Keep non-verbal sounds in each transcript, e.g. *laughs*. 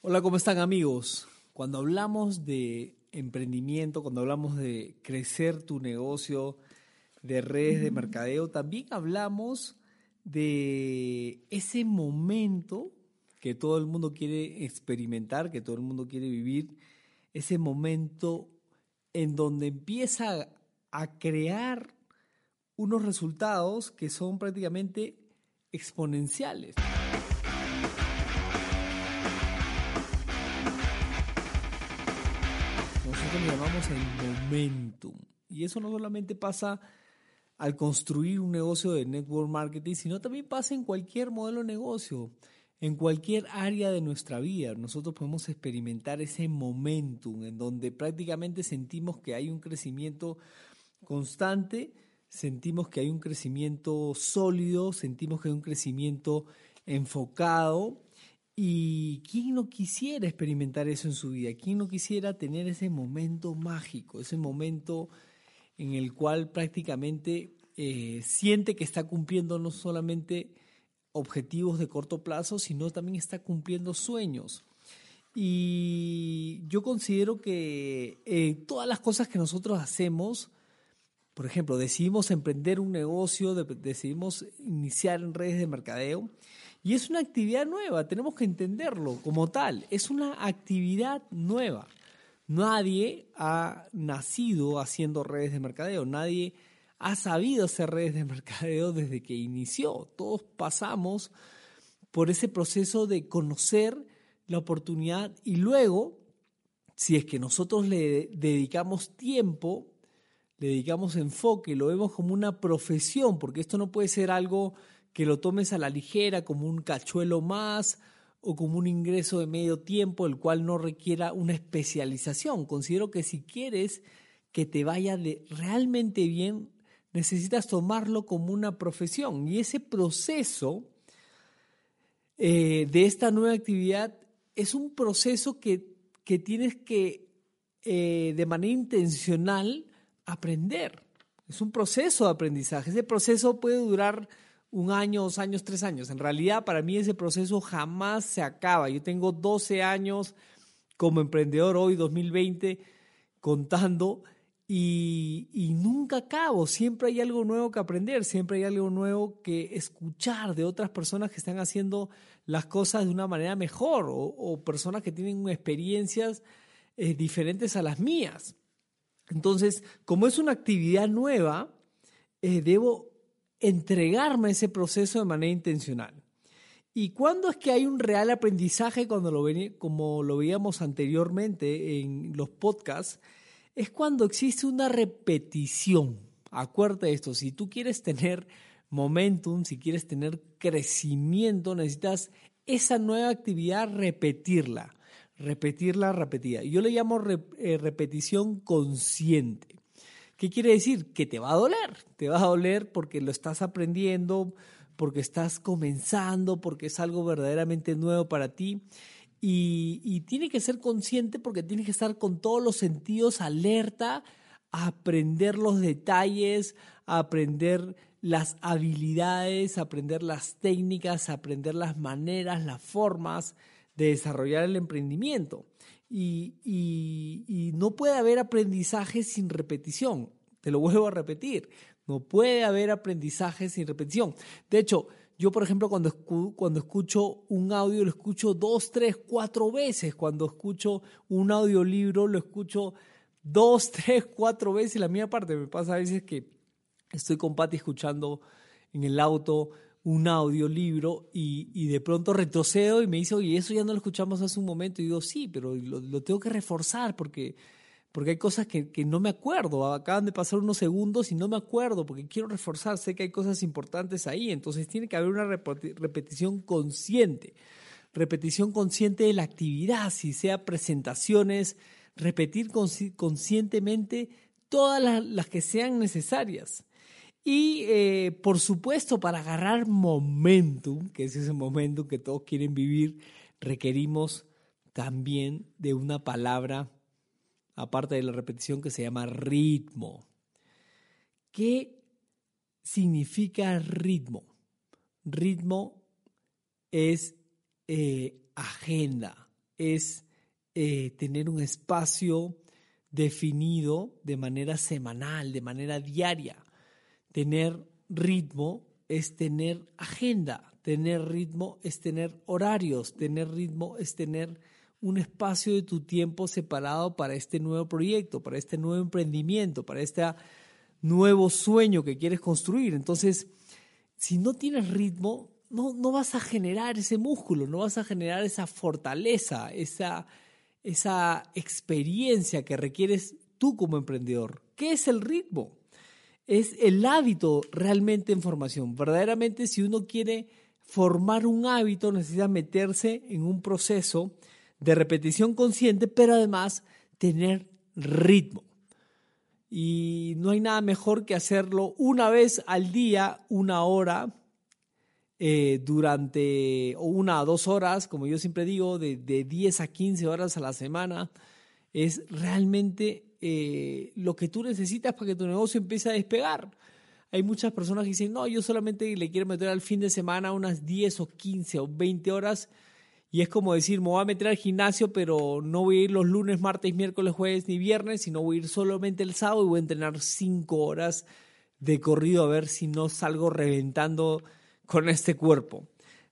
Hola, ¿cómo están amigos? Cuando hablamos de emprendimiento, cuando hablamos de crecer tu negocio, de redes de mercadeo, también hablamos de ese momento que todo el mundo quiere experimentar, que todo el mundo quiere vivir, ese momento en donde empieza a crear unos resultados que son prácticamente exponenciales. Nosotros llamamos el momentum. Y eso no solamente pasa al construir un negocio de network marketing, sino también pasa en cualquier modelo de negocio, en cualquier área de nuestra vida. Nosotros podemos experimentar ese momentum en donde prácticamente sentimos que hay un crecimiento constante, sentimos que hay un crecimiento sólido, sentimos que hay un crecimiento enfocado. ¿Y quién no quisiera experimentar eso en su vida? ¿Quién no quisiera tener ese momento mágico, ese momento en el cual prácticamente eh, siente que está cumpliendo no solamente objetivos de corto plazo, sino también está cumpliendo sueños? Y yo considero que eh, todas las cosas que nosotros hacemos, por ejemplo, decidimos emprender un negocio, decidimos iniciar en redes de mercadeo, y es una actividad nueva, tenemos que entenderlo como tal, es una actividad nueva. Nadie ha nacido haciendo redes de mercadeo, nadie ha sabido hacer redes de *laughs* mercadeo desde que inició. Todos pasamos por ese proceso de conocer la oportunidad y luego, si es que nosotros le dedicamos tiempo, le dedicamos enfoque, lo vemos como una profesión, porque esto no puede ser algo que lo tomes a la ligera, como un cachuelo más o como un ingreso de medio tiempo, el cual no requiera una especialización. Considero que si quieres que te vaya de realmente bien, necesitas tomarlo como una profesión. Y ese proceso eh, de esta nueva actividad es un proceso que, que tienes que, eh, de manera intencional, aprender. Es un proceso de aprendizaje. Ese proceso puede durar un año, dos años, tres años. En realidad, para mí ese proceso jamás se acaba. Yo tengo 12 años como emprendedor hoy, 2020, contando y, y, nunca acabo. Siempre hay algo nuevo que aprender, siempre hay algo nuevo que escuchar de otras personas que están haciendo las cosas de una manera mejor o, personas que tienen experiencias eh, diferentes a las mías. Entonces, como es una actividad nueva, eh, debo entregarme a ese proceso de manera intencional. ¿Y cuándo es que hay un real aprendizaje? Cuando lo como lo veíamos anteriormente en los podcasts, es cuando existe una repetición. Acuérdate esto, si tú quieres tener momentum, si quieres tener crecimiento, necesitas esa nueva actividad repetirla, repetirla, repetida. Yo le llamo eh, repetición consciente. ¿Qué quiere decir? Que te va a doler, te va a doler porque lo estás aprendiendo, porque estás comenzando, porque es algo verdaderamente nuevo para ti. Y, tiene que ser consciente porque tienes que estar con todos los sentidos alerta aprender los detalles, aprender las habilidades, aprender las técnicas, aprender las maneras, las formas de desarrollar el emprendimiento. Y, no puede haber aprendizaje sin repetición. Te lo *laughs* vuelvo a repetir. No puede haber aprendizaje sin repetición. De hecho, yo, por ejemplo, cuando, cuando escucho un audio, lo escucho dos, tres, cuatro veces. Cuando escucho un audiolibro, lo escucho dos, *laughs* tres, cuatro veces. La mía parte me pasa a veces que estoy con Pati escuchando en el auto un audiolibro y, y de pronto retrocedo y me dice, oye, eso ya no lo escuchamos hace un momento. Y digo, sí, pero lo, tengo que reforzar porque, porque hay cosas que, que, no me acuerdo. Acaban de pasar unos segundos y no me acuerdo porque quiero reforzar. Sé que hay cosas importantes ahí. Entonces tiene que haber una repetición consciente. Repetición consciente de la actividad, si sea presentaciones, repetir conscientemente todas las, las que sean necesarias. Y eh, por supuesto, para agarrar momentum, que es ese momento que todos quieren vivir, requerimos también de una palabra, aparte de la repetición, que se llama ritmo. ¿Qué significa ritmo? Ritmo es eh, agenda, es eh, tener un espacio definido de manera semanal, de manera diaria. Tener ritmo es tener agenda, tener ritmo es tener horarios, tener ritmo es tener un espacio de tu tiempo separado para este nuevo proyecto, para este nuevo emprendimiento, para este nuevo sueño que quieres construir. Entonces, si no tienes ritmo, no, no vas a generar ese músculo, no vas a generar esa fortaleza, esa, esa experiencia que requieres tú como emprendedor. ¿Qué es el ritmo? Es el hábito realmente en formación. Verdaderamente, si uno quiere formar un hábito, necesita meterse en un proceso de repetición consciente, pero además tener ritmo. Y no hay nada mejor que hacerlo una vez al día, una hora, eh, durante una o dos horas, como yo siempre digo, de, de 10 a 15 horas a la semana, es realmente eh, lo que tú necesitas para que tu negocio empiece a despegar. Hay muchas personas que dicen, no, yo solamente le quiero meter al fin de semana unas 10 o 15 o 20 horas. Y es como decir, me voy a meter al gimnasio, pero no voy a ir los lunes, martes, miércoles, jueves ni viernes, sino voy a ir solamente el sábado y voy a entrenar 5 horas de corrido a ver si no salgo reventando con este cuerpo.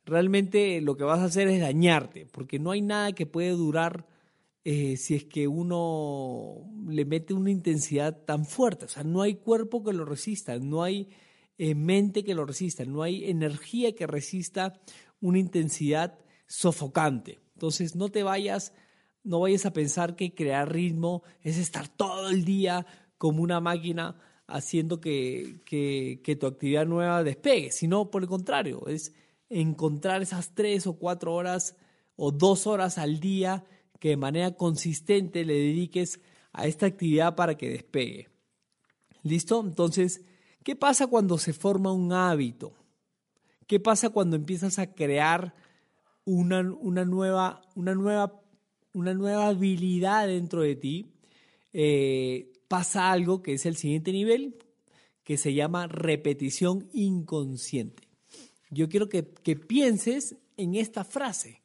Realmente lo que vas a hacer es dañarte, porque no hay nada que puede durar eh, si es que uno le mete una intensidad tan fuerte. O sea, no hay cuerpo que lo resista, no hay eh, mente que lo resista, no hay energía que resista una intensidad sofocante. Entonces, no te vayas, no vayas a pensar que crear ritmo es estar todo el día como una máquina haciendo que, que tu actividad nueva despegue, sino por el contrario, es encontrar esas tres o cuatro horas o dos horas al día que de manera consistente le dediques a esta actividad para que despegue. ¿Listo? Entonces, ¿qué pasa cuando se forma un hábito? ¿Qué pasa cuando empiezas a crear una, una, nueva, una, nueva, una nueva habilidad dentro de ti? Eh, pasa algo que es el siguiente nivel, que se llama repetición inconsciente. Yo quiero que, que pienses en esta frase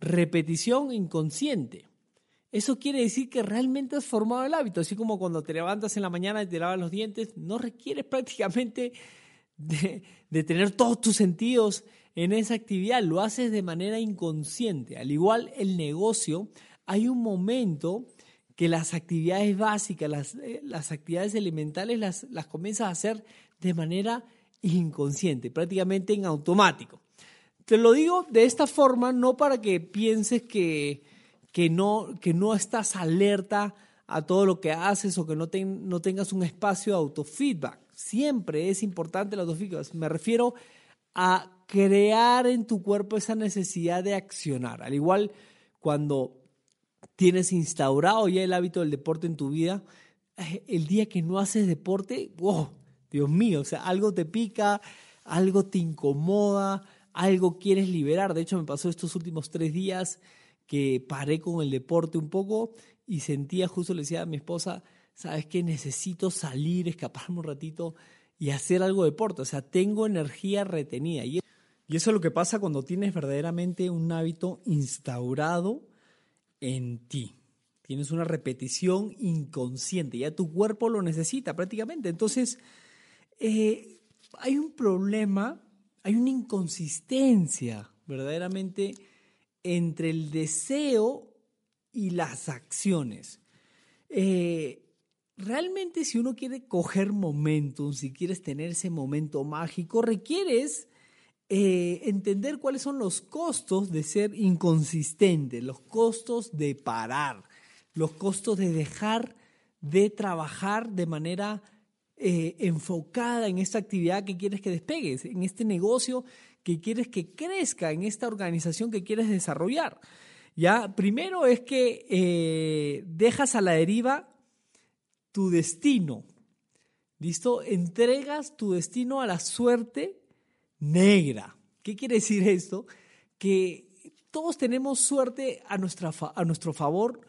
repetición inconsciente. Eso quiere decir que realmente has formado el hábito, así como cuando te levantas en la mañana y te lavas los dientes, no requieres *laughs* prácticamente de, tener todos tus sentidos en esa actividad, lo haces de manera inconsciente. Al igual el negocio, hay un momento que las actividades básicas, las, eh, las actividades elementales las, las comienzas a hacer de manera inconsciente, prácticamente en automático. Te lo digo de esta forma, no para que pienses que, que, no, que no estás alerta a todo lo que haces o que no, no tengas un espacio de autofeedback. Siempre es importante el autofeedback. Me refiero a crear en tu cuerpo esa necesidad de accionar. Al igual cuando tienes instaurado ya el hábito del deporte en tu vida, eh, el día que no haces deporte, wow, Dios mío, o sea, algo te pica, algo te incomoda, algo quieres liberar. De hecho, me pasó estos últimos tres días que paré con el deporte un poco y sentía, justo le decía a mi esposa, sabes que necesito salir, escaparme un ratito y hacer algo de deporte. O sea, tengo energía retenida. Y eso es lo que pasa cuando tienes verdaderamente un hábito instaurado en ti. Tienes una repetición inconsciente, ya tu cuerpo lo necesita prácticamente. Entonces, eh, hay un problema hay una inconsistencia verdaderamente entre el deseo y las acciones. Eh, realmente si uno quiere coger momentum, si quieres tener ese momento mágico, requieres eh, entender cuáles son los costos de ser inconsistente, los costos de parar, los costos de dejar de trabajar de manera eh, enfocada en esta actividad que quieres que despegues, en este negocio que quieres que crezca, en esta organización que quieres desarrollar. Ya, primero es que eh, dejas a la deriva tu destino. ¿Listo? Entregas tu destino a la suerte negra. ¿Qué quiere decir esto? Que todos tenemos suerte a, nuestra, a nuestro favor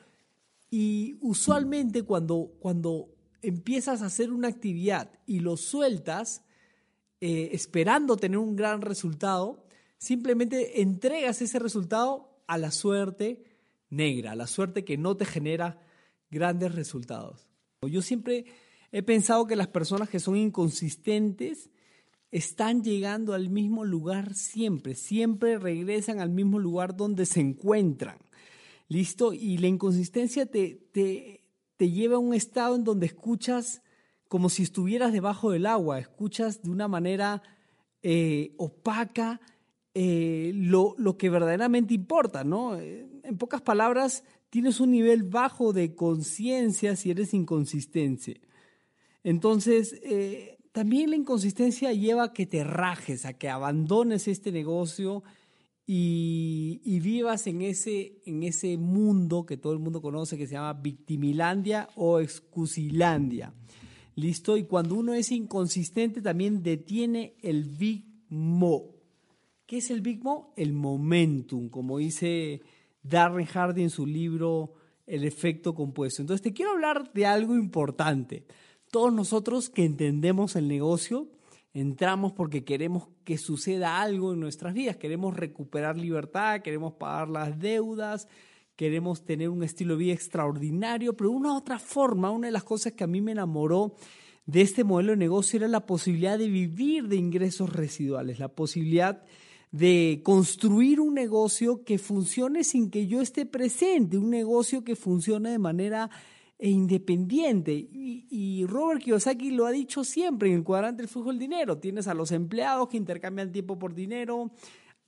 y usualmente cuando, cuando empiezas a hacer una actividad y lo sueltas eh, esperando tener un gran resultado, simplemente entregas ese resultado a la suerte negra, la suerte que no te genera grandes resultados. Yo siempre he pensado que las personas que son inconsistentes están llegando al mismo lugar siempre, siempre regresan al mismo lugar donde se encuentran. ¿Listo? Y la inconsistencia te, te, te lleva a un estado en donde escuchas como si estuvieras debajo del agua, escuchas de una manera eh, opaca eh, lo, lo, que verdaderamente importa, ¿no? En pocas palabras, tienes un nivel bajo de conciencia si eres inconsistente. Entonces, eh, también la inconsistencia lleva a que te rajes, a que abandones este negocio y, vivas en ese, en ese mundo que todo el mundo conoce que se llama victimilandia o excusilandia. ¿Listo? Y cuando uno es inconsistente también detiene el Big Mo. ¿Qué es el Big Mo? El momentum, como dice Darren Hardy en su libro El efecto compuesto. Entonces te quiero hablar de algo importante. Todos nosotros que entendemos el negocio, entramos porque queremos que suceda algo en nuestras vidas, queremos recuperar libertad, queremos pagar las deudas, queremos tener un estilo de vida extraordinario, pero una otra forma, una de las cosas que a mí me enamoró de este modelo de negocio era la posibilidad de vivir de ingresos residuales, la posibilidad de construir un negocio que funcione sin que yo esté presente, un negocio que funcione de manera e independiente. Y, Robert Kiyosaki lo ha dicho siempre en el cuadrante del flujo del dinero. Tienes a los empleados que intercambian tiempo por dinero,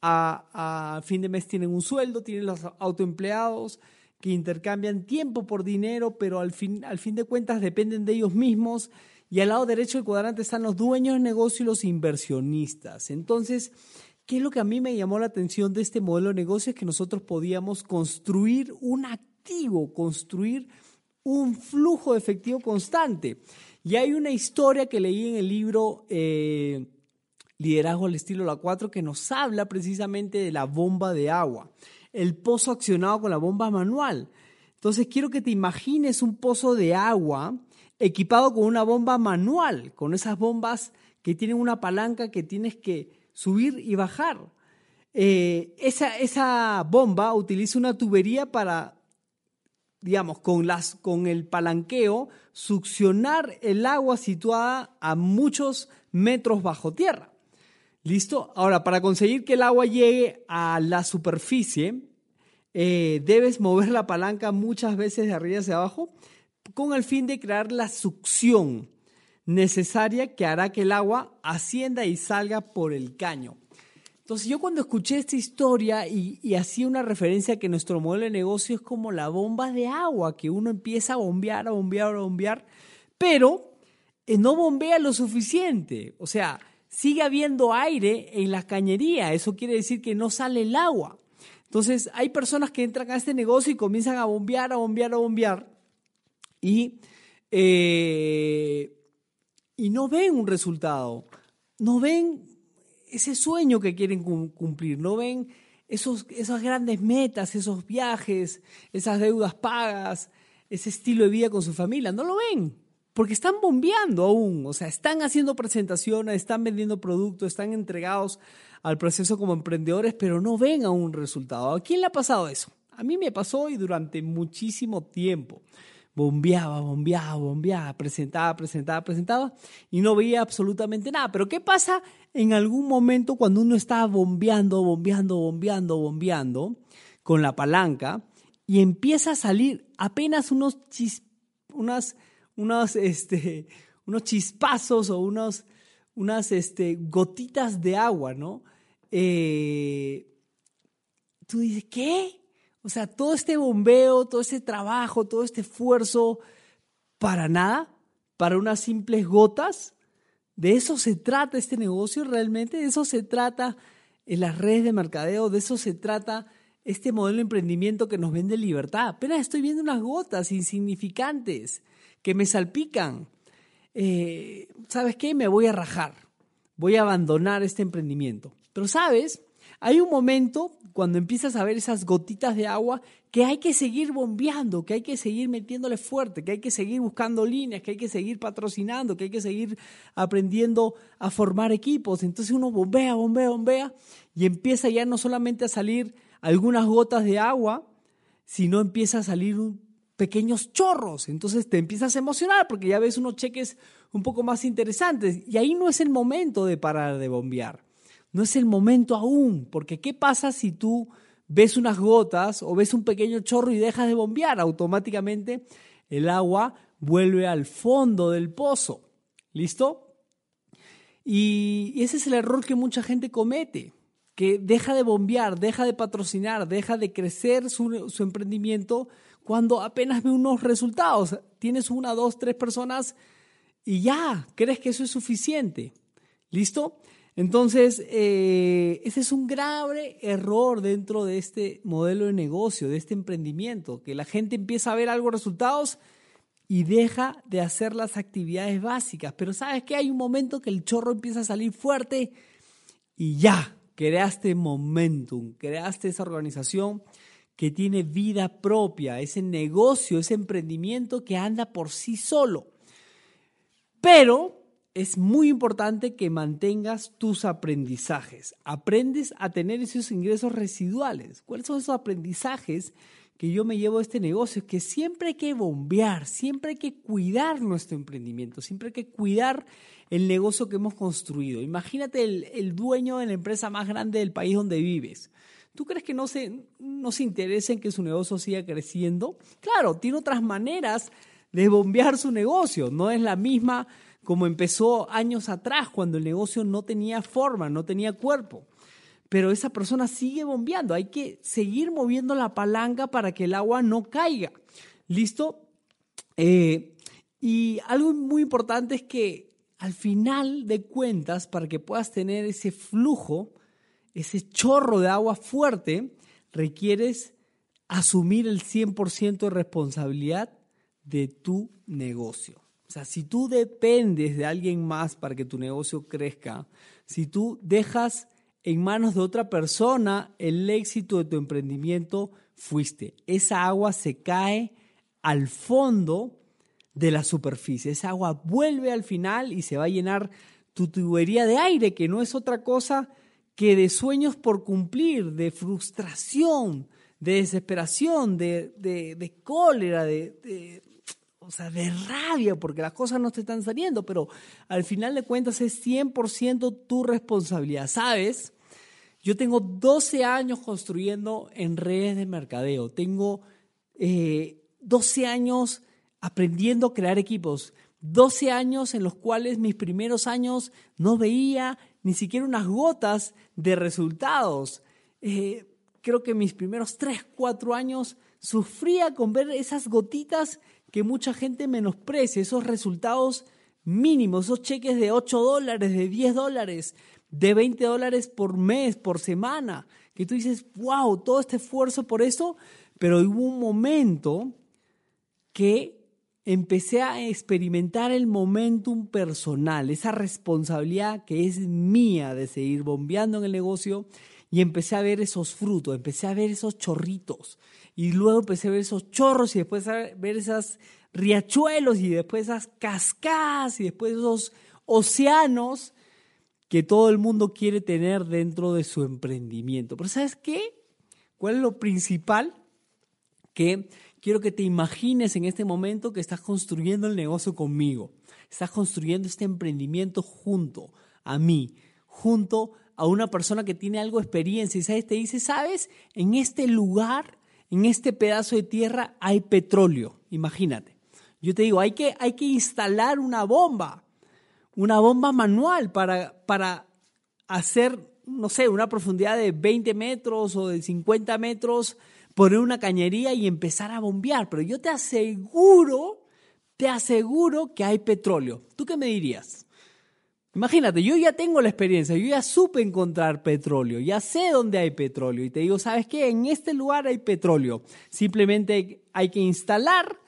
a, fin de mes tienen un sueldo, tienes los autoempleados que intercambian tiempo por dinero, pero al fin, al fin de cuentas dependen de ellos mismos. Y al lado derecho del cuadrante están los dueños de negocio y los inversionistas. Entonces, ¿qué es lo que a mí me llamó la atención de este modelo de negocio? Es que nosotros podíamos construir un activo, construir un flujo efectivo constante. Y hay una historia que leí en el libro eh, Liderazgo al estilo La 4 que nos habla precisamente de la bomba de agua, el pozo accionado con la bomba manual. Entonces quiero que te imagines un pozo de agua equipado con una bomba manual, con esas bombas que tienen una palanca que tienes que subir y bajar. Eh, esa, esa bomba utiliza una tubería para digamos, con, las, con el palanqueo, succionar el agua situada a muchos metros bajo tierra. ¿Listo? Ahora, para conseguir que el agua llegue a la superficie, eh, debes mover la palanca muchas veces de arriba hacia abajo con el fin de crear la succión necesaria que hará que el agua ascienda y salga por el caño. Entonces yo cuando escuché esta historia y, hacía una referencia a que nuestro modelo de negocio es como la bomba de agua, que uno empieza a bombear, a bombear, a bombear, pero eh, no bombea lo suficiente. O sea, sigue habiendo aire en la cañería, eso quiere decir que no sale el agua. Entonces hay personas que entran a este negocio y comienzan a bombear, a bombear, a bombear y, eh, y no ven un resultado, no ven ese sueño que quieren cumplir, no ven esos, esas grandes metas, esos viajes, esas deudas pagas, ese estilo de vida con su familia, no lo ven, porque están bombeando aún, o sea, están haciendo presentaciones, están vendiendo productos, están entregados al proceso como emprendedores, pero no ven aún resultado. ¿A quién le ha pasado eso? A mí me pasó y durante muchísimo tiempo bombeaba, bombeaba, bombeaba, presentaba, presentaba, presentaba y no veía absolutamente nada. Pero ¿qué pasa en algún momento cuando uno está bombeando, bombeando, bombeando, bombeando con la palanca y empieza a salir apenas unos unas, unos, este, unos chispazos o unos, unas este, gotitas de agua, ¿no? Eh, tú dices, ¿qué? O sea, todo este bombeo, todo este trabajo, todo este esfuerzo, para nada, para unas simples gotas. ¿De eso se trata este negocio realmente? ¿De eso se trata en las redes de mercadeo? ¿De eso se trata este modelo de emprendimiento que nos vende libertad? Apenas estoy viendo unas gotas insignificantes que me salpican. Eh, ¿Sabes qué? Me voy a rajar. Voy a abandonar este emprendimiento. Pero sabes, hay un momento cuando empiezas a ver esas gotitas de agua que hay que seguir bombeando, que hay que seguir metiéndole fuerte, que hay que seguir buscando líneas, que hay que seguir patrocinando, que hay que seguir aprendiendo a formar equipos. Entonces uno bombea, bombea, bombea y empieza ya no solamente a salir algunas gotas de agua, si no empieza a salir pequeños chorros. Entonces te empiezas a emocionar porque ya ves unos cheques un poco más interesantes. Y ahí no es el momento de parar de bombear. No es el momento aún, porque ¿qué pasa si tú ves unas gotas o ves un pequeño chorro y dejas de bombear? Automáticamente el agua vuelve al fondo del pozo. ¿Listo? Y ese es el error que mucha gente comete, que deja de bombear, deja de patrocinar, deja de crecer su, emprendimiento cuando apenas ve unos resultados. Tienes una, dos, tres personas y ya, crees que eso es suficiente. ¿Listo? Entonces, eh, ese es un grave error dentro de este modelo de negocio, de este emprendimiento, que la gente empieza a ver algo resultados y deja de hacer las actividades básicas. Pero sabes que hay un momento que el chorro empieza a salir fuerte y ya, creaste momentum, creaste esa organización que tiene vida propia, ese negocio, ese emprendimiento que anda por sí solo. Pero es muy importante que mantengas tus aprendizajes. Aprendes a tener esos ingresos residuales. ¿Cuáles son esos aprendizajes que yo me llevo a este negocio? Que siempre hay que bombear, siempre hay que cuidar nuestro emprendimiento, siempre hay que cuidar el negocio que hemos construido. Imagínate el, el dueño de la empresa más grande del país donde vives. ¿Tú crees que no se, no se interesa en que su negocio siga creciendo? Claro, tiene otras maneras de bombear su negocio. No es la misma como empezó años atrás, cuando el negocio no tenía forma, no tenía cuerpo. Pero esa persona sigue bombeando. Hay que seguir moviendo la palanca para que el agua no caiga. ¿Listo? Eh, y algo muy importante es que al final de cuentas, para que puedas tener ese flujo, ese chorro de agua fuerte, requieres asumir el 100% de responsabilidad de tu negocio. O sea, si tú dependes de alguien más para que tu negocio crezca, si tú dejas en manos de otra persona el éxito de tu emprendimiento, fuiste. Esa agua se cae al fondo de la superficie. Esa agua vuelve al final y se va a llenar tu tubería de aire, que no es otra cosa que de sueños por cumplir, de frustración, de desesperación, de, de cólera, de, o sea, de rabia porque las cosas no te están saliendo, pero al final de cuentas es 100% tu responsabilidad, ¿sabes? Yo tengo 12 años construyendo en redes de mercadeo, tengo 12 eh, años aprendiendo a crear equipos, 12 años en los cuales mis primeros años no veía ni siquiera unas gotas de resultados. Eh, creo que mis primeros 3, 4 años sufría con ver esas gotitas que mucha gente menosprecia, esos resultados mínimos, esos cheques de 8 dólares, de 10 dólares, de 20 dólares por mes, por semana, que tú dices, wow, todo este esfuerzo por eso, pero hubo un momento que empecé a experimentar el momentum personal, esa responsabilidad que es mía de seguir bombeando en el negocio y empecé a ver esos frutos, empecé a ver esos chorritos, y luego empecé a ver esos chorros y después a ver esos riachuelos y después esas cascadas y después esos océanos que todo el mundo quiere tener dentro de su emprendimiento. Pero ¿sabes qué? ¿Cuál es lo principal? Que quiero que te imagines en este momento que estás construyendo el negocio conmigo. Estás construyendo este emprendimiento junto a mí, junto a una persona que tiene algo de experiencia y te dice, ¿sabes? En este lugar en este pedazo de tierra hay petróleo, imagínate. Yo te digo, hay que, hay que instalar una bomba, una bomba manual para, para hacer, no sé, una profundidad de 20 metros o de 50 metros, poner una cañería y empezar a bombear. Pero yo te aseguro, te aseguro que hay petróleo. ¿Tú qué me dirías? Imagínate, yo ya tengo la experiencia, yo ya supe encontrar petróleo, ya sé dónde hay petróleo y te digo, ¿sabes qué? En este lugar hay petróleo. Simplemente hay que instalar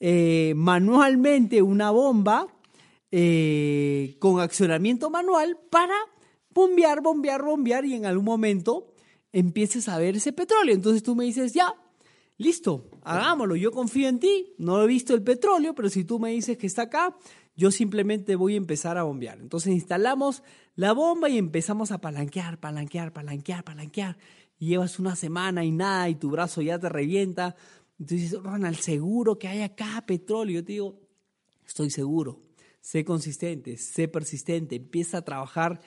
eh, manualmente una bomba eh, con accionamiento manual para bombear, bombear, bombear y en algún momento empieces a ver ese petróleo. Entonces tú me dices, ya, listo, hagámoslo, yo confío en ti, no he visto el petróleo, pero si tú me dices que está acá, yo simplemente voy a empezar a bombear. Entonces instalamos la bomba y empezamos a palanquear, palanquear, palanquear, palanquear. y llevas una semana y nada y tu brazo ya te revienta. Entonces dices, Ronald, seguro que hay acá petróleo. Yo te digo, estoy seguro. Sé consistente, sé persistente, empieza a trabajar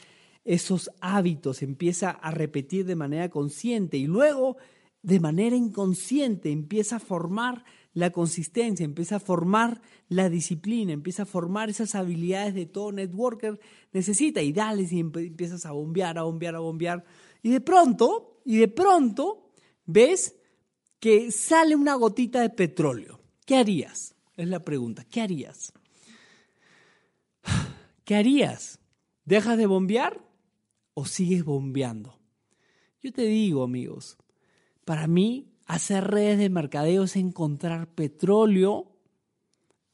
esos hábitos, empieza a repetir de manera consciente y luego de manera inconsciente empieza a formar la consistencia, empieza a formar la disciplina, empieza a formar esas habilidades de todo networker necesita y dale y empiezas a bombear, a bombear, a bombear y de pronto, y de pronto ves que sale una gotita de petróleo. ¿Qué harías? Es la pregunta. ¿Qué harías? *sighs* ¿Qué harías? ¿Dejas de bombear o sigues bombeando? Yo te digo, amigos, para mí hacer redes de mercadeo es encontrar petróleo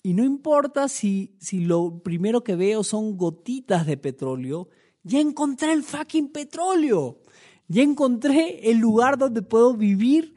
y no importa si, si lo primero que veo son gotitas de petróleo, ya encontré el fucking petróleo. Ya encontré el lugar donde puedo vivir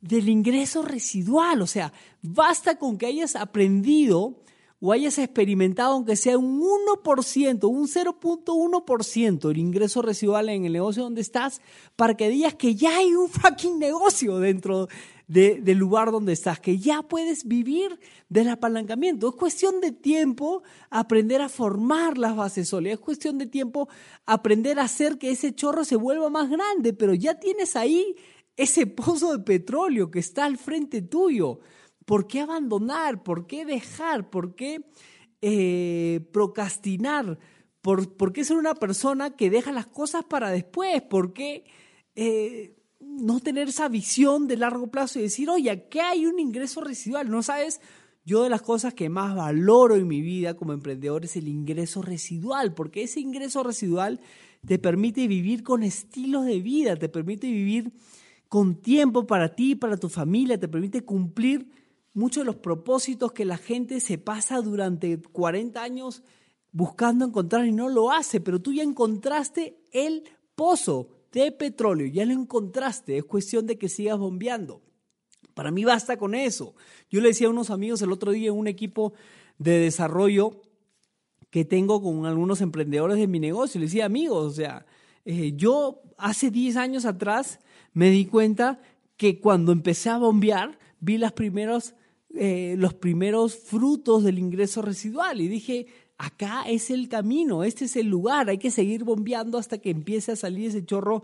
del ingreso residual. O sea, basta con que hayas aprendido o hayas experimentado, aunque sea un 1%, un 0.1% el ingreso residual en el negocio donde estás, para que digas que ya hay un fucking negocio dentro del lugar donde estás, que ya puedes vivir del apalancamiento. Es cuestión de tiempo aprender a formar las bases sólidas, es cuestión de tiempo aprender a hacer que ese chorro se vuelva más grande, pero ya tienes ahí ese pozo de petróleo que está al frente tuyo. ¿Por qué abandonar? ¿Por qué dejar? ¿Por qué eh, procrastinar? ¿Por, qué ser una persona que deja las cosas para después? ¿Por qué eh, no tener esa visión de largo plazo y decir, oye, aquí hay un ingreso residual? ¿No sabes? Yo de las cosas que más valoro en mi vida como emprendedor es el ingreso residual, porque ese ingreso residual te permite vivir con estilos de vida, te permite vivir con tiempo para ti, para tu familia, te permite cumplir muchos de los propósitos que la gente se pasa durante 40 años buscando encontrar y no lo hace, pero tú ya encontraste el pozo de petróleo, ya lo encontraste, es cuestión de que sigas bombeando. Para mí basta con eso. Yo le decía a unos amigos el otro día en un equipo de desarrollo que tengo con algunos emprendedores de mi negocio, le decía amigos, o sea, eh, yo hace 10 años atrás me di cuenta que cuando empecé a bombear vi las primeros, eh, los primeros frutos del ingreso residual y dije, acá es el camino, este es el lugar, hay que seguir bombeando hasta que empiece a salir ese chorro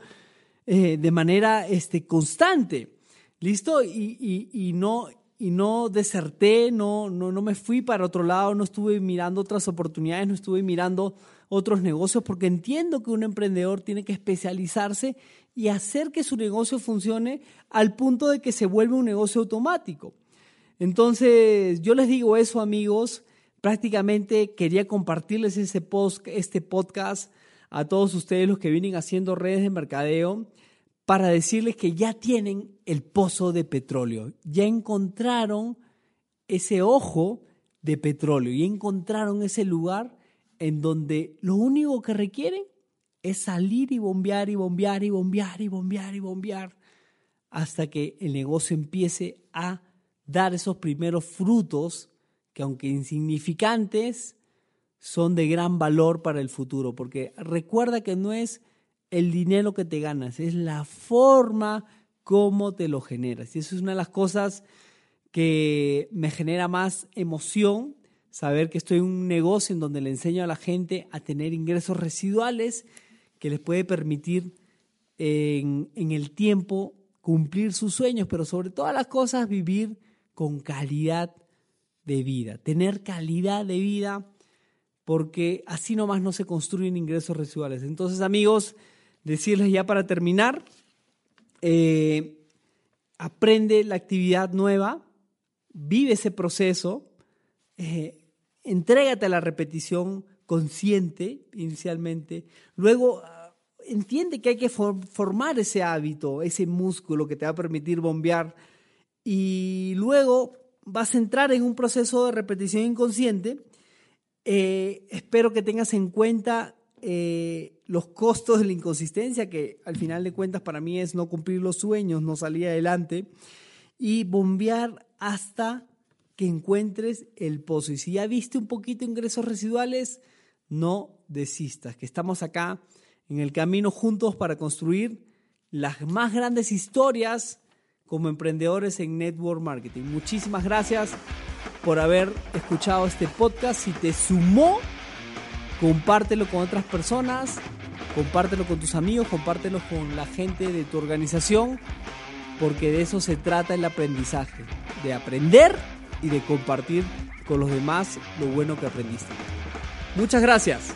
eh, de manera este, constante. ¿Listo? Y, y, no, y no deserté, no, no, no me fui para otro lado, no estuve mirando otras oportunidades, no estuve mirando otros negocios, porque entiendo que un emprendedor tiene que especializarse y hacer que su negocio funcione al punto de que se vuelve un negocio automático. Entonces, yo les digo eso, amigos, prácticamente quería compartirles ese post, este podcast a todos ustedes los que vienen haciendo redes de mercadeo para decirles que ya tienen el pozo de petróleo, ya encontraron ese ojo de petróleo, y encontraron ese lugar en donde lo único que requieren es salir y bombear y bombear y bombear y bombear y bombear hasta que el negocio empiece a dar esos primeros frutos que aunque insignificantes, son de gran valor para el futuro, porque recuerda que no es el dinero que te ganas, es la forma como te lo generas. Y eso es una de las cosas que me genera más emoción, saber que estoy en un negocio en donde le enseño a la gente a tener ingresos residuales que les puede permitir en, en el tiempo cumplir sus sueños, pero sobre todas las cosas vivir con calidad de vida, tener calidad de vida, porque así nomás no se construyen ingresos residuales. Entonces, amigos, decirles ya para terminar, eh, aprende la actividad nueva, vive ese proceso, eh, entrégate a la repetición consciente inicialmente, luego ah, entiende que hay que formar ese hábito, ese músculo que te va a permitir bombear y luego vas a entrar en un proceso de repetición inconsciente. Eh, espero que tengas en cuenta eh, los costos de la inconsistencia, que al final de cuentas para mí es no cumplir los sueños, no salir adelante, y bombear hasta que encuentres el pozo. Y si ya viste un poquito ingresos residuales, no desistas, que estamos acá en el camino juntos para construir las más grandes historias como emprendedores en network marketing. Muchísimas gracias por haber escuchado este podcast. Si te sumó, compártelo con otras personas, compártelo con tus amigos, compártelo con la gente de tu organización, porque de eso se trata el aprendizaje, de aprender y de compartir con los demás lo bueno que aprendiste. Muchas gracias.